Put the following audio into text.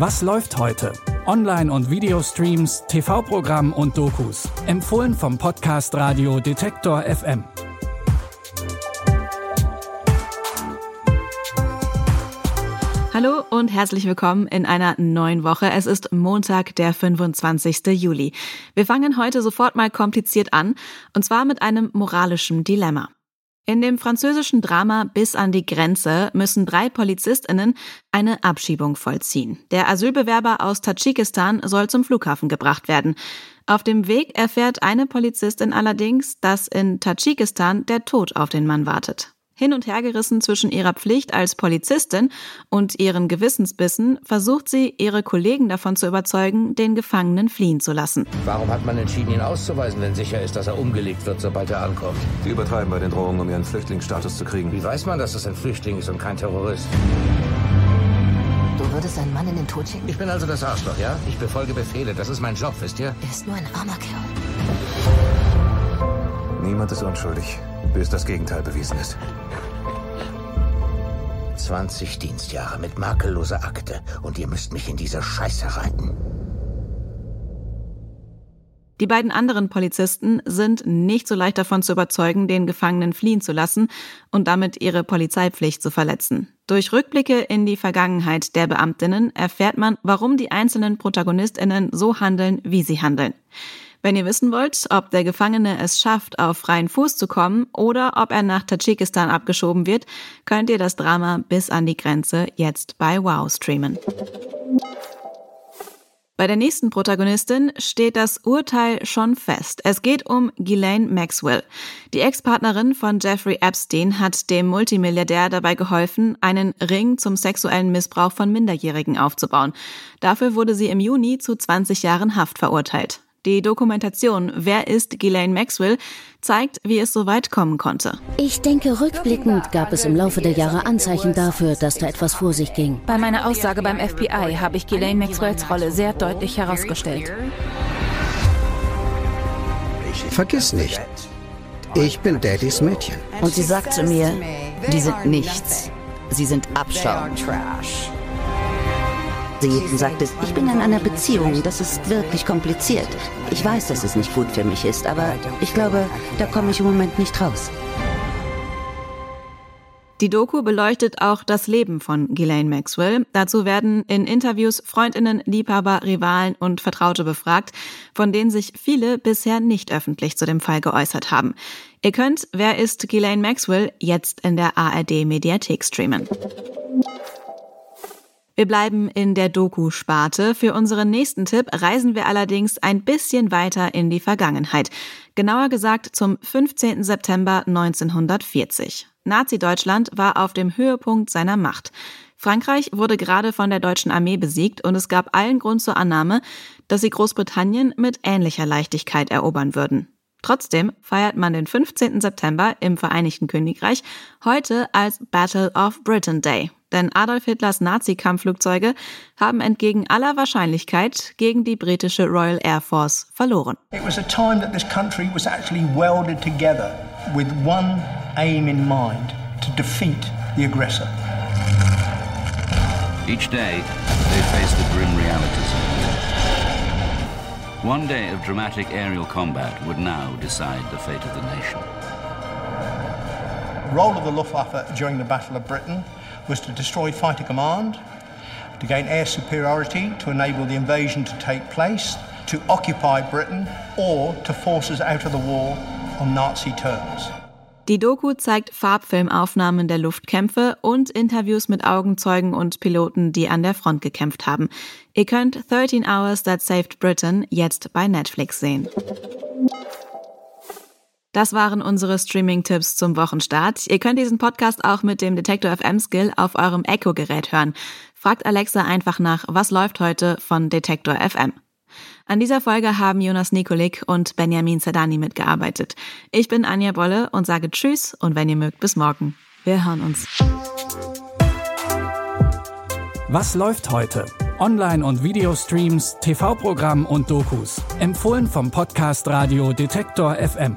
Was läuft heute? Online- und Videostreams, TV-Programm und Dokus. Empfohlen vom Podcast Radio Detektor FM. Hallo und herzlich willkommen in einer neuen Woche. Es ist Montag, der 25. Juli. Wir fangen heute sofort mal kompliziert an, und zwar mit einem moralischen Dilemma. In dem französischen Drama Bis an die Grenze müssen drei Polizistinnen eine Abschiebung vollziehen. Der Asylbewerber aus Tadschikistan soll zum Flughafen gebracht werden. Auf dem Weg erfährt eine Polizistin allerdings, dass in Tadschikistan der Tod auf den Mann wartet. Hin und hergerissen zwischen ihrer Pflicht als Polizistin und ihren Gewissensbissen versucht sie, ihre Kollegen davon zu überzeugen, den Gefangenen fliehen zu lassen. Warum hat man entschieden, ihn auszuweisen, wenn sicher ist, dass er umgelegt wird, sobald er ankommt? Die übertreiben bei den Drohungen, um ihren Flüchtlingsstatus zu kriegen. Wie weiß man, dass es ein Flüchtling ist und kein Terrorist? Du würdest einen Mann in den Tod schicken? Ich bin also das Arschloch, ja? Ich befolge Befehle. Das ist mein Job, wisst ihr? Er ist nur ein armer Kerl. Niemand ist unschuldig, bis das Gegenteil bewiesen ist. 20 Dienstjahre mit makelloser Akte und ihr müsst mich in diese Scheiße reiten. Die beiden anderen Polizisten sind nicht so leicht davon zu überzeugen, den Gefangenen fliehen zu lassen und damit ihre Polizeipflicht zu verletzen. Durch Rückblicke in die Vergangenheit der Beamtinnen erfährt man, warum die einzelnen Protagonistinnen so handeln, wie sie handeln. Wenn ihr wissen wollt, ob der Gefangene es schafft, auf freien Fuß zu kommen oder ob er nach Tadschikistan abgeschoben wird, könnt ihr das Drama bis an die Grenze jetzt bei Wow streamen. Bei der nächsten Protagonistin steht das Urteil schon fest. Es geht um Ghislaine Maxwell. Die Ex-Partnerin von Jeffrey Epstein hat dem Multimilliardär dabei geholfen, einen Ring zum sexuellen Missbrauch von Minderjährigen aufzubauen. Dafür wurde sie im Juni zu 20 Jahren Haft verurteilt. Die Dokumentation Wer ist Ghislaine Maxwell zeigt, wie es so weit kommen konnte. Ich denke, rückblickend gab es im Laufe der Jahre Anzeichen dafür, dass da etwas vor sich ging. Bei meiner Aussage beim FBI habe ich Ghislaine Maxwells Rolle sehr deutlich herausgestellt. Vergiss nicht, ich bin Daddys Mädchen. Und sie sagt zu mir, die sind nichts. Sie sind Abschaum. Sie sagte, ich bin in einer Beziehung, das ist wirklich kompliziert. Ich weiß, dass es nicht gut für mich ist, aber ich glaube, da komme ich im Moment nicht raus. Die Doku beleuchtet auch das Leben von Ghislaine Maxwell. Dazu werden in Interviews Freundinnen, Liebhaber, Rivalen und Vertraute befragt, von denen sich viele bisher nicht öffentlich zu dem Fall geäußert haben. Ihr könnt Wer ist Ghislaine Maxwell jetzt in der ARD Mediathek streamen. Wir bleiben in der Doku-Sparte. Für unseren nächsten Tipp reisen wir allerdings ein bisschen weiter in die Vergangenheit. Genauer gesagt zum 15. September 1940. Nazi-Deutschland war auf dem Höhepunkt seiner Macht. Frankreich wurde gerade von der deutschen Armee besiegt und es gab allen Grund zur Annahme, dass sie Großbritannien mit ähnlicher Leichtigkeit erobern würden. Trotzdem feiert man den 15. September im Vereinigten Königreich heute als Battle of Britain Day. Denn Adolf Hitlers Nazi-Kampfflugzeuge haben entgegen aller Wahrscheinlichkeit gegen die britische Royal Air Force verloren. It was a time that this country was actually welded together with one aim in mind to defeat the aggressor. Each day, they face the grim realities of war. One day of dramatic aerial combat would now decide the fate of the nation. The role of the Luftwaffe during the Battle of Britain was to destroy fighter command, to gain air superiority to enable the invasion to take place, to occupy Britain, or to force us out of the war on Nazi terms. Die Doku zeigt Farbfilmaufnahmen der Luftkämpfe und Interviews mit Augenzeugen und Piloten, die an der Front gekämpft haben. Ihr könnt 13 Hours That Saved Britain jetzt bei Netflix sehen. Das waren unsere Streaming-Tipps zum Wochenstart. Ihr könnt diesen Podcast auch mit dem Detector FM Skill auf eurem Echo-Gerät hören. Fragt Alexa einfach nach, was läuft heute von Detector FM. An dieser Folge haben Jonas Nikolik und Benjamin Zerdani mitgearbeitet. Ich bin Anja Bolle und sage Tschüss und wenn ihr mögt, bis morgen. Wir hören uns. Was läuft heute? Online- und Videostreams, TV-Programm und Dokus. Empfohlen vom Podcast Radio Detektor FM.